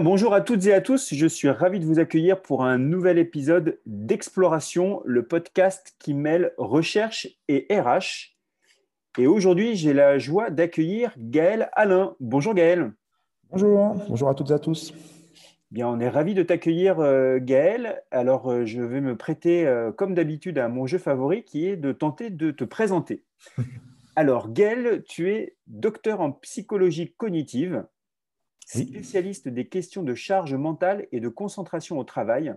Bonjour à toutes et à tous, je suis ravi de vous accueillir pour un nouvel épisode d'Exploration, le podcast qui mêle recherche et RH. Et aujourd'hui, j'ai la joie d'accueillir Gaël Alain. Bonjour Gaël. Bonjour, bonjour à toutes et à tous. Bien, on est ravi de t'accueillir euh, Gaël. Alors, euh, je vais me prêter, euh, comme d'habitude, à mon jeu favori qui est de tenter de te présenter. Alors, Gaël, tu es docteur en psychologie cognitive spécialiste des questions de charge mentale et de concentration au travail.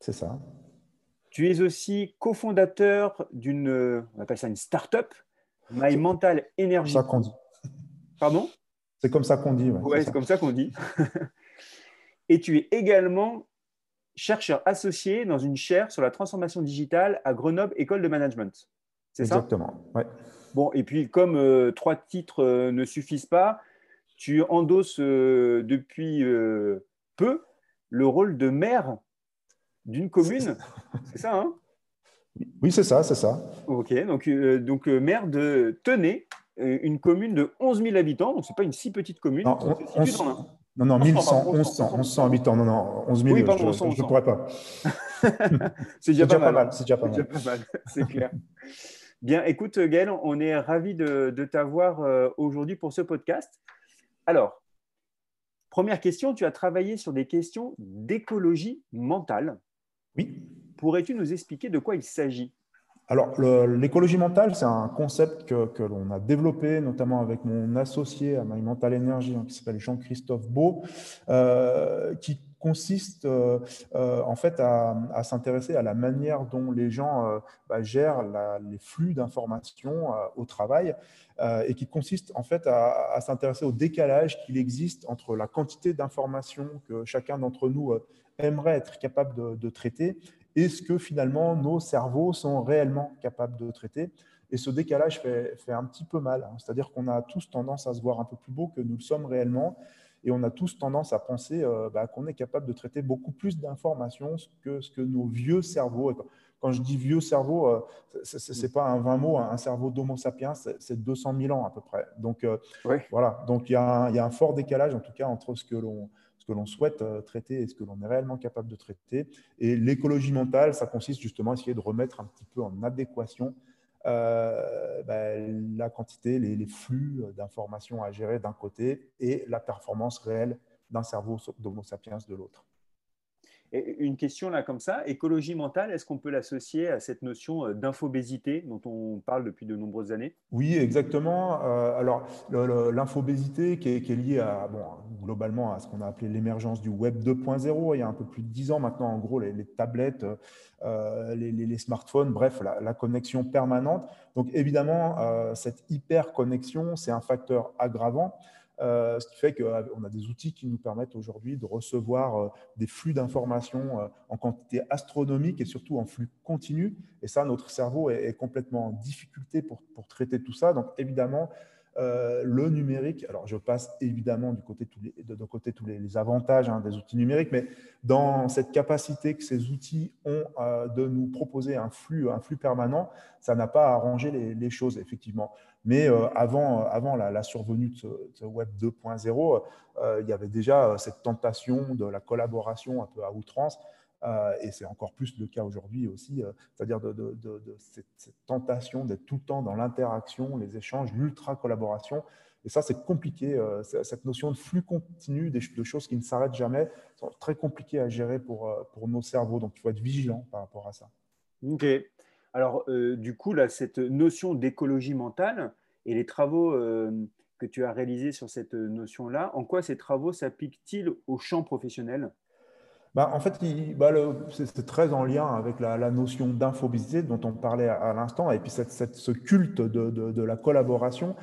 C'est ça. Tu es aussi cofondateur d'une, on appelle ça une start-up, My Mental Energy. C'est ça qu'on dit. Pardon? C'est comme ça qu'on dit. Oui, c'est comme ça qu'on dit. et tu es également chercheur associé dans une chaire sur la transformation digitale à Grenoble École de Management. C'est ça? Exactement. Ouais. Bon, et puis comme euh, trois titres euh, ne suffisent pas, tu endosses euh, depuis euh, peu le rôle de maire d'une commune. C'est ça, hein? Oui, c'est ça, c'est ça. Ok, donc, euh, donc maire de Tenay, une commune de 11 000 habitants, donc ce n'est pas une si petite commune. Non, non, non, 1100, 1100, habitants. Non, non, 11 000, oui, pardon, je ne pourrais pas. c'est déjà, pas mal. C'est déjà pas mal. C'est clair. Bien, écoute, Gaël, on est ravis de, de t'avoir aujourd'hui pour ce podcast. Alors, première question, tu as travaillé sur des questions d'écologie mentale. Oui. Pourrais-tu nous expliquer de quoi il s'agit? Alors, l'écologie mentale, c'est un concept que, l'on a développé, notamment avec mon associé à My Mental Energy, hein, qui s'appelle Jean-Christophe Beau, euh, qui consiste euh, euh, en fait à, s'intéresser à la manière dont les gens euh, bah, gèrent les flux d'informations au travail et qui consiste en fait à, s'intéresser au décalage qu'il existe entre la quantité d'informations que chacun d'entre nous aimerait être capable de, traiter et ce que finalement nos cerveaux sont réellement capables de traiter. Et ce décalage fait, un petit peu mal. Hein. C'est-à-dire qu'on a tous tendance à se voir un peu plus beau que nous le sommes réellement. Et on a tous tendance à penser euh, bah, qu'on est capable de traiter beaucoup plus d'informations que ce que nos vieux cerveaux. Quand je dis vieux cerveau, euh, ce n'est pas un 20 mots, un cerveau d'Homo sapiens, c'est 200 000 ans à peu près. Donc euh, voilà, donc il y, a un fort décalage en tout cas entre ce que l'on ce que l'on souhaite traiter et ce que l'on est réellement capable de traiter. Et l'écologie mentale, ça consiste justement à essayer de remettre un petit peu en adéquation euh, ben, la quantité, les, flux d'informations à gérer d'un côté et la performance réelle d'un cerveau d'Homo sapiens de l'autre. Une question là comme ça, écologie mentale, est-ce qu'on peut l'associer à cette notion euh, d'infobésité dont on parle depuis de nombreuses années? Oui, exactement. Euh, alors l'infobésité qui, est, liée à, bon, globalement à ce qu'on a appelé l'émergence du Web 2.0, il y a un peu plus de dix ans maintenant, en gros, les, tablettes, euh, les, smartphones, bref, la, connexion permanente. Donc évidemment, cette hyper connexion, c'est un facteur aggravant. Euh, ce qui fait qu'on a des outils qui nous permettent aujourd'hui de recevoir euh, des flux d'informations euh, en quantité astronomique et surtout en flux continu. Et ça, notre cerveau est, complètement en difficulté pour, pour traiter tout ça. Donc évidemment, le numérique, alors je passe évidemment du côté de, côté tous les, avantages hein, des outils numériques, mais dans cette capacité que ces outils ont de nous proposer un flux, un flux permanent, ça n'a pas arrangé les, choses, effectivement. Mais euh, avant, euh, avant la, survenue de ce, Web 2.0, euh, il y avait déjà cette tentation de la collaboration un peu à outrance. Et c'est encore plus le cas aujourd'hui aussi, c'est-à-dire de, cette, tentation d'être tout le temps dans l'interaction, les échanges, l'ultra-collaboration. Et ça, c'est compliqué. cette notion de flux continu, de choses qui ne s'arrêtent jamais, sont très compliquées à gérer pour, nos cerveaux. Donc, il faut être vigilant par rapport à ça. OK. Alors, euh, du coup, là, cette notion d'écologie mentale et les travaux euh, que tu as réalisés sur cette notion-là, en quoi ces travaux s'appliquent-ils au champ professionnel bah, en fait, bah, c'est très en lien avec la, notion d'infobésité dont on parlait à, l'instant, et puis ce culte de la collaboration.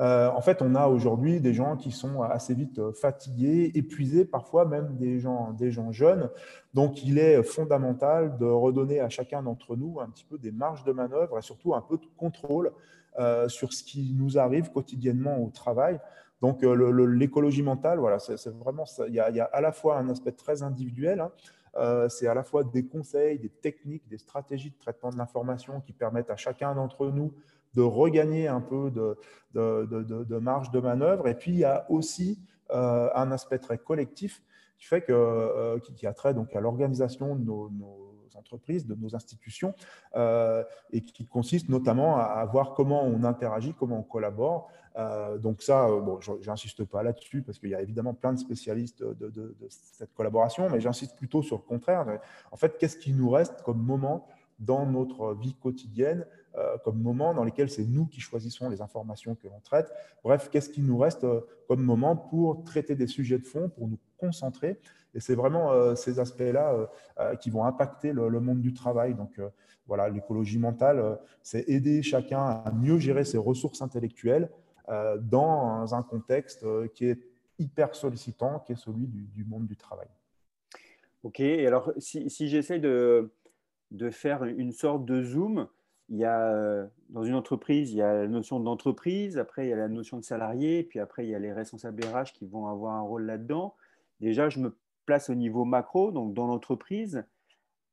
Euh, en fait, on a aujourd'hui des gens qui sont assez vite euh, fatigués, épuisés, parfois même des gens, jeunes. Donc, il est fondamental de redonner à chacun d'entre nous un petit peu des marges de manœuvre et surtout un peu de contrôle euh, sur ce qui nous arrive quotidiennement au travail. Donc, l'écologie mentale, voilà, c'est vraiment. Il y, a, à la fois un aspect très individuel. Hein. c'est à la fois des conseils, des techniques, des stratégies de traitement de l'information qui permettent à chacun d'entre nous de regagner un peu de, marge de manœuvre. Et puis, il y a aussi euh, un aspect très collectif qui fait que, qui, a trait donc à l'organisation de nos, entreprises, de nos institutions, et qui consiste notamment à, voir comment on interagit, comment on collabore. donc ça, bon, j'insiste pas là-dessus parce qu'il y a évidemment plein de spécialistes de, de cette collaboration, mais j'insiste plutôt sur le contraire. En fait, qu'est-ce qui nous reste comme moment dans notre vie quotidienne euh, comme moment dans lesquels c'est nous qui choisissons les informations que l'on traite? Bref, qu'est-ce qui nous reste euh, comme moment pour traiter des sujets de fond, pour nous concentrer Et c'est vraiment euh, ces aspects-là qui vont impacter le, monde du travail. Donc voilà, l'écologie mentale, c'est aider chacun à mieux gérer ses ressources intellectuelles dans un contexte qui est hyper sollicitant, qui est celui du, monde du travail. Ok, et alors si, si j'essaie de, de, faire une sorte de zoom, il y a, euh, dans une entreprise, il y a la notion d'entreprise, après il y a la notion de salarié, puis après il y a les responsables RH qui vont avoir un rôle là-dedans. Déjà, je me place au niveau macro, donc dans l'entreprise.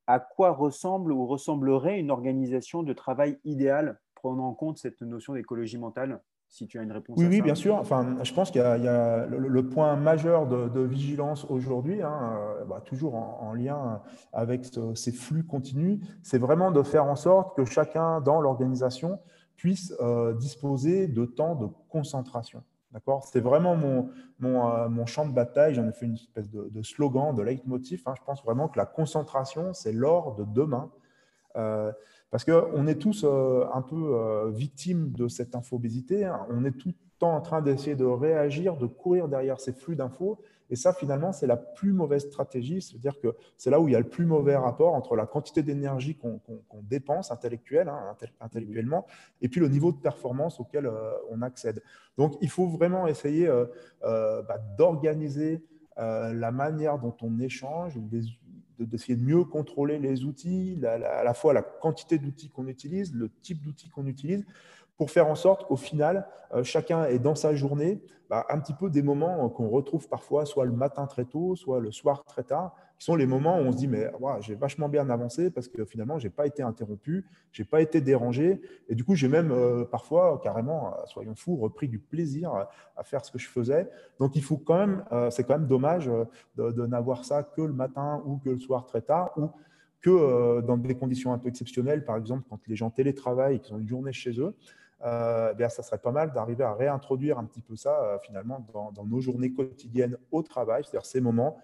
À quoi ressemble ou ressemblerait une organisation de travail idéale, prenant en compte cette notion d'écologie mentale si tu as une réponse. Oui, à oui, bien sûr. Enfin, je pense qu'il y, a, le, point majeur de, vigilance aujourd'hui, hein, euh, bah, toujours en, lien avec ces flux continus, c'est vraiment de faire en sorte que chacun dans l'organisation puisse euh, disposer de temps de concentration. D'accord? C'est vraiment euh, mon, champ de bataille. J'en ai fait une espèce de, slogan, de leitmotiv. Hein. Je pense vraiment que la concentration, c'est l'or de demain. Parce qu'on est tous euh, un peu euh, victimes de cette infobésité. Hein. On est tout le temps en train d'essayer de réagir, de courir derrière ces flux d'infos. Et ça, finalement, c'est la plus mauvaise stratégie. C'est-à-dire que c'est là où il y a le plus mauvais rapport entre la quantité d'énergie qu'on dépense hein, intellectuellement et puis le niveau de performance auquel euh, on accède. Donc, il faut vraiment essayer bah, d'organiser la manière dont on échange, d'essayer de, mieux contrôler les outils, à la fois la quantité d'outils qu'on utilise, le type d'outils qu'on utilise, pour faire en sorte qu'au final, euh, chacun est dans sa journée bah, un petit peu des moments qu'on retrouve parfois, soit le matin très tôt, soit le soir très tard, qui sont les moments où on se dit, mais j'ai vachement bien avancé parce que finalement, je n'ai pas été interrompu, je n'ai pas été dérangé. Et du coup, j'ai même euh, parfois, carrément, euh, soyons fous, repris du plaisir à, faire ce que je faisais. Donc, il faut quand même, c'est quand même dommage de, n'avoir ça que le matin ou que le soir très tard, ou que dans des conditions un peu exceptionnelles, par exemple, quand les gens télétravaillent et qu'ils ont une journée chez eux. Euh, eh ça serait pas mal d'arriver à réintroduire un petit peu ça euh, finalement dans, nos journées quotidiennes au travail, c'est-à-dire ces moments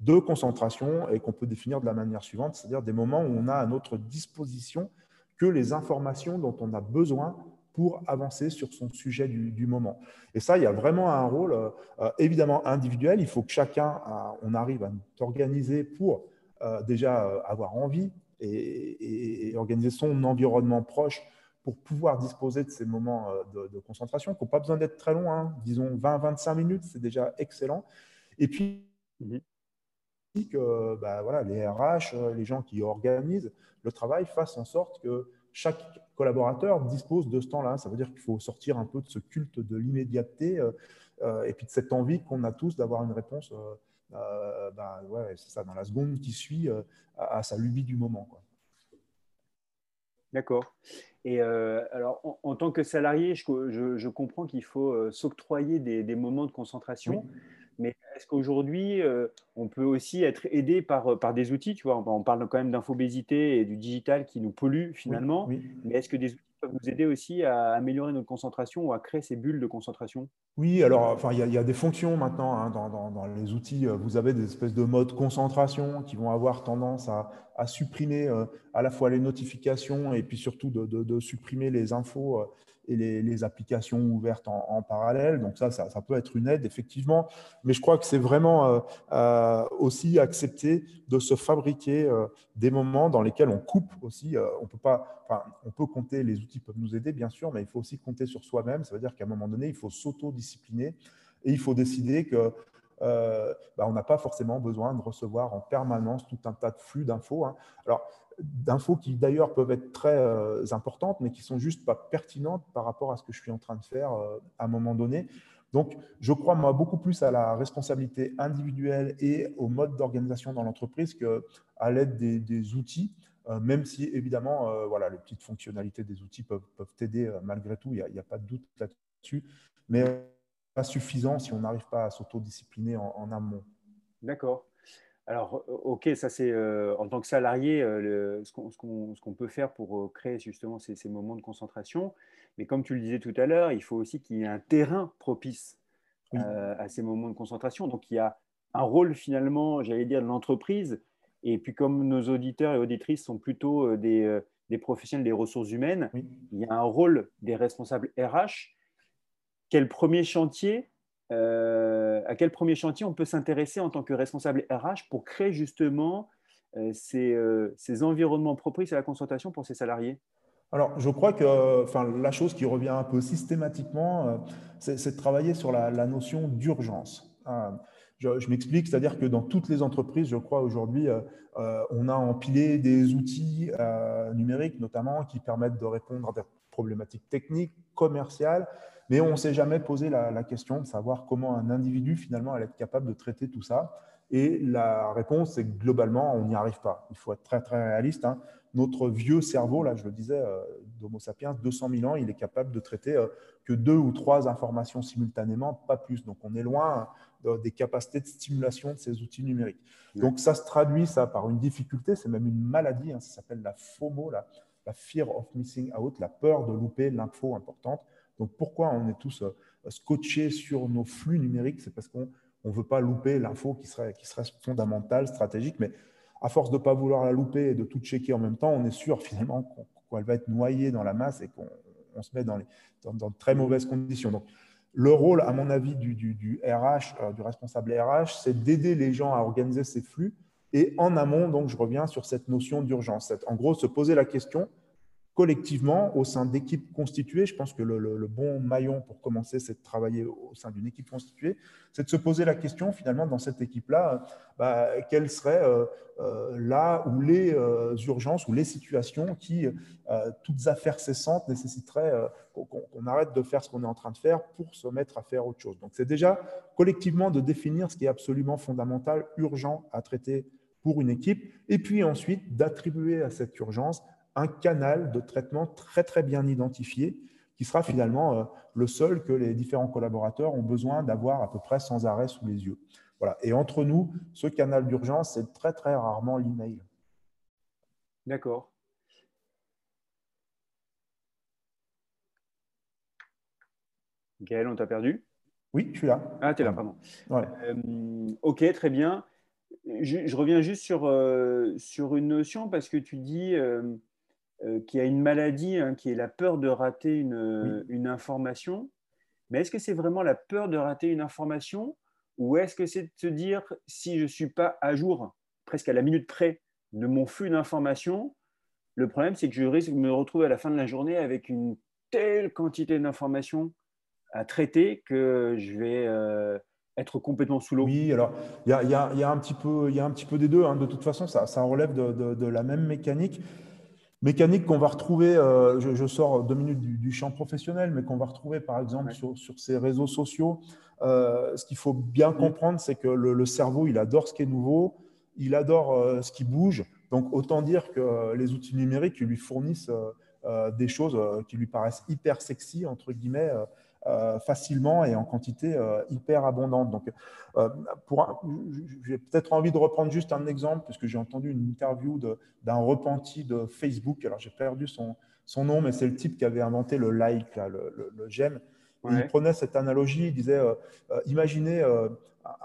de concentration et qu'on peut définir de la manière suivante, c'est-à-dire des moments où on a à notre disposition que les informations dont on a besoin pour avancer sur son sujet du, moment. Et ça, il y a vraiment un rôle euh, évidemment individuel. Il faut que chacun, on arrive à s'organiser pour déjà avoir envie et, organiser son environnement proche pour pouvoir disposer de ces moments euh, de, concentration, qui n'ont pas besoin d'être très longs, hein. disons 20-25 minutes, c'est déjà excellent. Et puis, mhm. que bah, voilà, les RH, euh, les gens qui organisent le travail fassent en sorte que chaque collaborateur dispose de ce temps-là. Ça veut dire qu'il faut sortir un peu de ce culte de l'immédiateté euh, et puis de cette envie qu'on a tous d'avoir une réponse bah, ouais, ça, dans la seconde qui suit à, sa lubie du moment. Quoi. D'accord. Et euh, alors, en, tant que salarié, je, comprends qu'il faut euh, s'octroyer des, moments de concentration. Mais est-ce qu'aujourd'hui, euh, on peut aussi être aidé par, par des outils tu vois, on, parle quand même d'infobésité et du digital qui nous pollue finalement. Mais est-ce que des outils peuvent nous aider aussi à améliorer notre concentration ou à créer ces bulles de concentration Oui, alors enfin, il y, a des fonctions maintenant hein, dans, les outils. Vous avez des espèces de modes concentration qui vont avoir tendance à, supprimer euh, à la fois les notifications et puis surtout de, supprimer les infos euh, et les, applications ouvertes en, parallèle. Donc ça, ça, peut être une aide, effectivement. Mais je crois que c'est vraiment euh, aussi accepter de se fabriquer des moments dans lesquels on coupe aussi. on peut pas, on peut compter, les outils peuvent nous aider, bien sûr, mais il faut aussi compter sur soi-même. Ça veut dire qu'à un moment donné, il faut s'auto-discipliner et il faut décider que euh, bah, on n'a pas forcément besoin de recevoir en permanence tout un tas de flux d'infos. Hein. Alors, d'infos qui d'ailleurs peuvent être très euh, importantes, mais qui sont juste pas pertinentes par rapport à ce que je suis en train de faire euh, à un moment donné. Donc, je crois moi beaucoup plus à la responsabilité individuelle et au mode d'organisation dans l'entreprise qu'à l'aide des, outils. même si évidemment, voilà, les petites fonctionnalités des outils peuvent, peuvent t'aider malgré tout, il n'y a, pas de doute là-dessus. Mais pas suffisant si on n'arrive pas à s'autodiscipliner en amont. D'accord. Alors, ok, ça c'est en tant que salarié ce qu'on peut faire pour créer justement ces, ces, moments de concentration. Mais comme tu le disais tout à l'heure, il faut aussi qu'il y ait un terrain propice à ces moments de concentration. Donc, il y a un rôle finalement, j'allais dire, de l'entreprise. Et puis, comme nos auditeurs et auditrices sont plutôt des, des professionnels des ressources humaines, il y a un rôle des responsables RH. Quel premier chantier euh, à quel premier chantier on peut s'intéresser en tant que responsable RH pour créer justement euh, euh, ces, environnements propices à la consultation pour ses salariés? Alors, je crois que enfin, la chose qui revient un peu systématiquement, c'est de travailler sur la, notion d'urgence. je, m'explique, c'est-à-dire que dans toutes les entreprises, je crois aujourd'hui, on a empilé des outils numériques notamment qui permettent de répondre à problématiques techniques, commerciales, mais on ne s'est jamais posé la, question de savoir comment un individu finalement allait être capable de traiter tout ça. Et la réponse, c'est que globalement, on n'y arrive pas. Il faut être très, très réaliste. Hein. Notre vieux cerveau, là, je le disais, euh, d'Homo sapiens, 200 000 ans, il est capable de traiter euh, que deux ou trois informations simultanément, pas plus. Donc, on est loin euh, des capacités de stimulation de ces outils numériques. Donc, ça se traduit, ça, par une difficulté, c'est même une maladie, hein. ça s'appelle la FOMO, la fear of missing out, la peur de louper l'info importante. Donc pourquoi on est tous euh, scotchés sur nos flux numériques? C'est parce qu'on ne veut pas louper l'info qui serait, qui serait fondamentale, stratégique, mais à force de ne pas vouloir la louper et de tout checker en même temps, on est sûr finalement qu'elle va être noyée dans la masse et qu'on se met dans, les, dans, de très mauvaises conditions. Donc, le rôle, à mon avis, du, du, RH, euh, du responsable RH, c'est d'aider les gens à organiser ces flux. Et en amont, donc, je reviens sur cette notion d'urgence. En gros, se poser la question, collectivement, au sein d'équipes constituées, je pense que le, bon maillon pour commencer, c'est de travailler au sein d'une équipe constituée, c'est de se poser la question, finalement, dans cette équipe-là, bah, quelles seraient euh, euh, là où les euh, urgences ou les situations qui, toutes affaires cessantes, nécessiteraient qu'on arrête de faire ce qu'on est en train de faire pour se mettre à faire autre chose. Donc, c'est déjà collectivement de définir ce qui est absolument fondamental, urgent à traiter pour une équipe, et puis ensuite d'attribuer à cette urgence un canal de traitement très très bien identifié qui sera finalement euh, le seul que les différents collaborateurs ont besoin d'avoir à peu près sans arrêt sous les yeux. Voilà. Et entre nous, ce canal d'urgence, c'est très très rarement l'email. D'accord. Gaël, on t'a perdu? Oui, je suis là. Ah, tu es là, pardon. Euh, ok, très bien. Je, reviens juste sur, euh, sur une notion parce que tu dis euh, qui a une maladie hein, qui est la peur de rater une, information. Mais est-ce que c'est vraiment la peur de rater une information ou est-ce que c'est de se dire si je ne suis pas à jour, presque à la minute près, de mon flux d'informations, le problème c'est que je risque de me retrouver à la fin de la journée avec une telle quantité d'informations à traiter que je vais euh, être complètement sous l'eau. Oui, alors il y a, un petit peu, y a un petit peu des deux. Hein. De toute façon, ça, ça relève de, la même mécanique mécanique qu'on va retrouver, euh, je, sors deux minutes du, champ professionnel, mais qu'on va retrouver par exemple sur, ces réseaux sociaux. Euh, ce qu'il faut bien comprendre, c'est que le, cerveau, il adore ce qui est nouveau, il adore euh, ce qui bouge. Donc autant dire que les outils numériques lui fournissent des choses qui lui paraissent hyper sexy, entre guillemets, facilement et en quantité euh, hyper abondante. Donc, euh, j'ai peut-être envie de reprendre juste un exemple, puisque j'ai entendu une interview d'un repenti de Facebook. Alors, j'ai perdu son, son nom, mais c'est le type qui avait inventé le like, le, j'aime. Il prenait cette analogie, il disait imaginez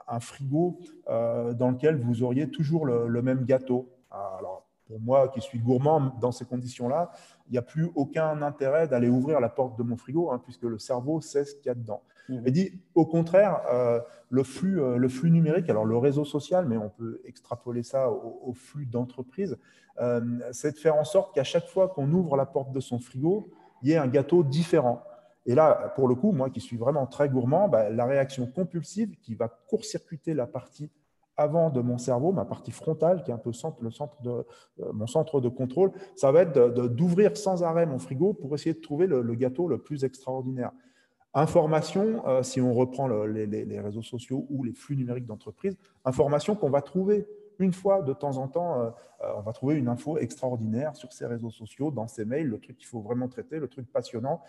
un frigo dans lequel vous auriez toujours le, le même gâteau. Alors, pour moi qui suis gourmand dans ces conditions-là, il n'y a plus aucun intérêt d'aller ouvrir la porte de mon frigo, hein, puisque le cerveau sait ce qu'il y a dedans. Mmh. Et dit, au contraire, euh, le, flux, euh, le flux numérique, alors le réseau social, mais on peut extrapoler ça au, flux d'entreprise, euh, c'est de faire en sorte qu'à chaque fois qu'on ouvre la porte de son frigo, il y ait un gâteau différent. Et là, pour le coup, moi qui suis vraiment très gourmand, bah, la réaction compulsive qui va court-circuiter la partie avant de mon cerveau, ma partie frontale, qui est un peu le centre de, euh, mon centre de contrôle, ça va être d'ouvrir sans arrêt mon frigo pour essayer de trouver le, gâteau le plus extraordinaire. Information, euh, si on reprend les, réseaux sociaux ou les flux numériques d'entreprise, information qu'on va trouver une fois de temps en temps, euh, on va trouver une info extraordinaire sur ces réseaux sociaux, dans ces mails, le truc qu'il faut vraiment traiter, le truc passionnant.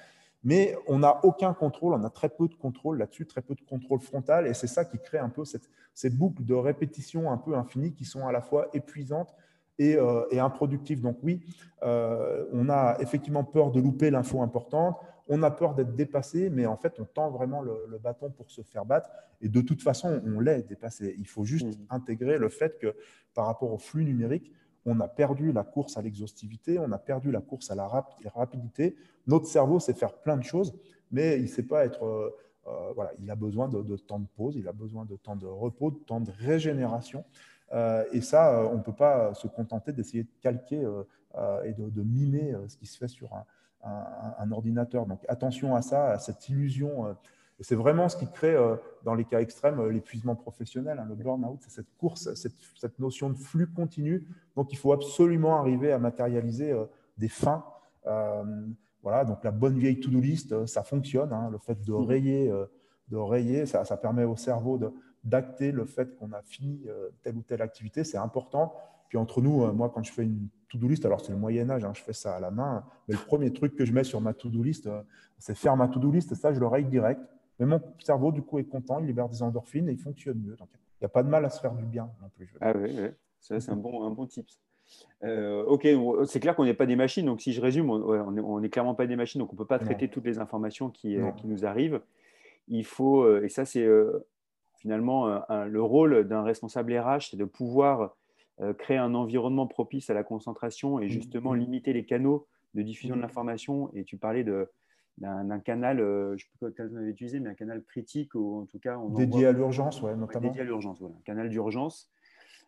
Mais on n'a aucun contrôle, on a très peu de contrôle là-dessus, très peu de contrôle frontal, et c'est ça qui crée un peu cette, ces boucles de répétition un peu infinies qui sont à la fois épuisantes et, euh, improductives. Donc oui, euh, on a effectivement peur de louper l'info importante, on a peur d'être dépassé, mais en fait, on tend vraiment le, bâton pour se faire battre, et de toute façon, on l'est dépassé. Il faut juste mmh. intégrer le fait que par rapport au flux numérique, on a perdu la course à l'exhaustivité, on a perdu la course à la rapidité. Notre cerveau sait faire plein de choses, mais il sait pas être. Euh, euh, voilà, il a besoin de, temps de pause, il a besoin de temps de repos, de temps de régénération. Euh, et ça, on ne peut pas se contenter d'essayer de calquer et de, mimer ce qui se fait sur un, ordinateur. Donc attention à ça, à cette illusion c'est vraiment ce qui crée, euh, dans les cas extrêmes, euh, l'épuisement professionnel. Hein, le burn-out, c'est cette course, cette, notion de flux continu. Donc, il faut absolument arriver à matérialiser euh, des fins. voilà, donc la bonne vieille to-do list, ça fonctionne. Hein, le fait de mmh. rayer, de rayer ça, ça permet au cerveau d'acter le fait qu'on a fini telle ou telle activité. C'est important. Puis entre nous, moi, quand je fais une to-do list, alors c'est le Moyen Âge, hein, je fais ça à la main, mais le premier truc que je mets sur ma to-do list, c'est faire ma to-do list, et ça, je le raye direct. Mais mon cerveau, du coup, est content, il libère des endorphines et il fonctionne mieux. Donc, il n'y a pas de mal à se faire du bien non plus. Ah oui, ça, c'est un bon, un bon tips. Euh, ok, c'est clair qu'on n'est pas des machines. Donc, si je résume, on n'est clairement pas des machines. Donc, on ne peut pas traiter toutes les informations qui, euh, qui, nous arrivent. Il faut, euh, et ça, c'est finalement le rôle d'un responsable RH, c'est de pouvoir créer un environnement propice à la concentration et mmh, justement mmh. limiter les canaux de diffusion de mmh. l'information. Et tu parlais de, d'un canal, euh, je ne sais pas quel utilisé, mais un canal critique, ou en tout cas. On dédié à l'urgence, ouais, notamment. dédié à l'urgence, voilà. Un canal d'urgence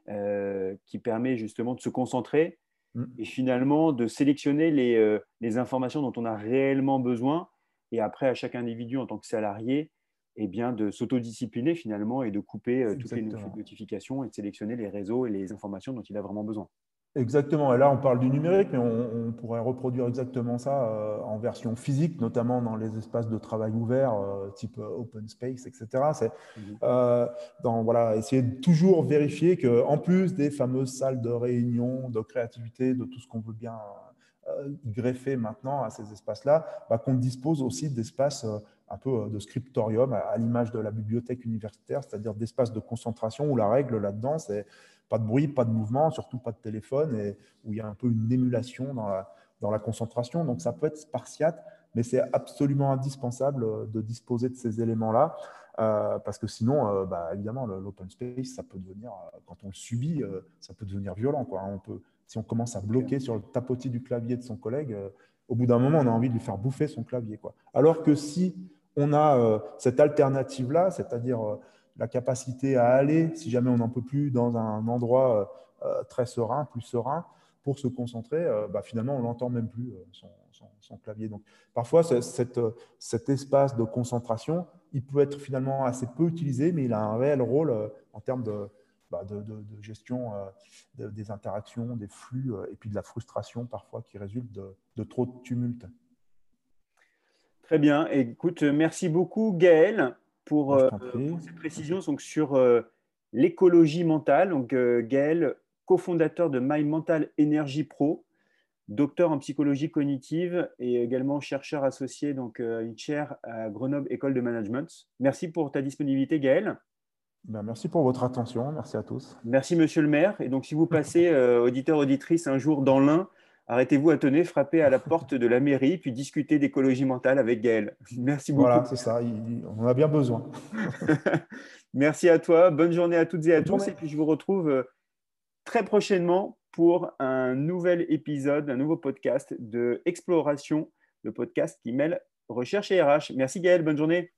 euh, qui permet justement de se concentrer mm. et finalement de sélectionner les, euh, les, informations dont on a réellement besoin. Et après, à chaque individu en tant que salarié, eh bien, de s'autodiscipliner finalement et de couper toutes les notifications et de sélectionner les réseaux et les informations dont il a vraiment besoin. Exactement. Et là, on parle du numérique, mais on, pourrait reproduire exactement ça euh, en version physique, notamment dans les espaces de travail ouverts, euh, type euh, open space, etc. C'est mhm. dans voilà, essayer de toujours vérifier que, en plus des fameuses salles de réunion, de créativité, de tout ce qu'on veut bien greffer maintenant à ces espaces-là, bah, qu'on dispose aussi d'espaces un peu de scriptorium à l'image de la bibliothèque universitaire, c'est-à-dire d'espaces de concentration où la règle là-dedans, c'est pas de bruit, pas de mouvement, surtout pas de téléphone, et où il y a un peu une émulation dans la, dans la concentration. Donc ça peut être spartiate, mais c'est absolument indispensable euh, de disposer de ces éléments-là, euh, parce que sinon, euh, bah, évidemment, l'open space, ça peut devenir, quand on le subit, ça peut devenir violent. On peut, si on commence à bloquer sur le tapotis du clavier de son collègue, au bout d'un moment, on a envie de lui faire bouffer son clavier. Alors que si on a cette alternative-là, c'est-à-dire la capacité à aller, si jamais on n'en peut plus, dans un endroit euh, euh, très serein, plus serein, pour se concentrer, euh, bah, finalement, on n'entend même plus son, clavier. Donc, parfois, cet espace de concentration, il peut être finalement assez peu utilisé, mais il a un réel rôle en termes de, bah, gestion des interactions, des flux et puis de la frustration parfois qui résulte de, de trop de tumulte. Très bien. Écoute, merci beaucoup, Gaël pour, euh, cette précision donc, sur euh, l'écologie mentale. Donc, euh, Gaël, cofondateur de My Mental Energy Pro, docteur en psychologie cognitive et également chercheur associé donc, à une chaire à Grenoble École de Management. Merci pour ta disponibilité, Gaël. Ben, merci pour votre attention. Merci à tous. Merci, monsieur le maire. Et donc, si vous passez, auditeur, auditrice, un jour dans l'Ain, arrêtez-vous à tenir, frappez à la porte de la mairie, puis discutez d'écologie mentale avec Gaël. Merci beaucoup. Voilà, c'est ça, on en a bien besoin. Merci à toi, bonne journée à toutes et à tous, et puis je vous retrouve euh, très prochainement pour un nouvel épisode, un nouveau podcast de Exploration, le podcast qui mêle recherche et RH. Merci Gaël, bonne journée.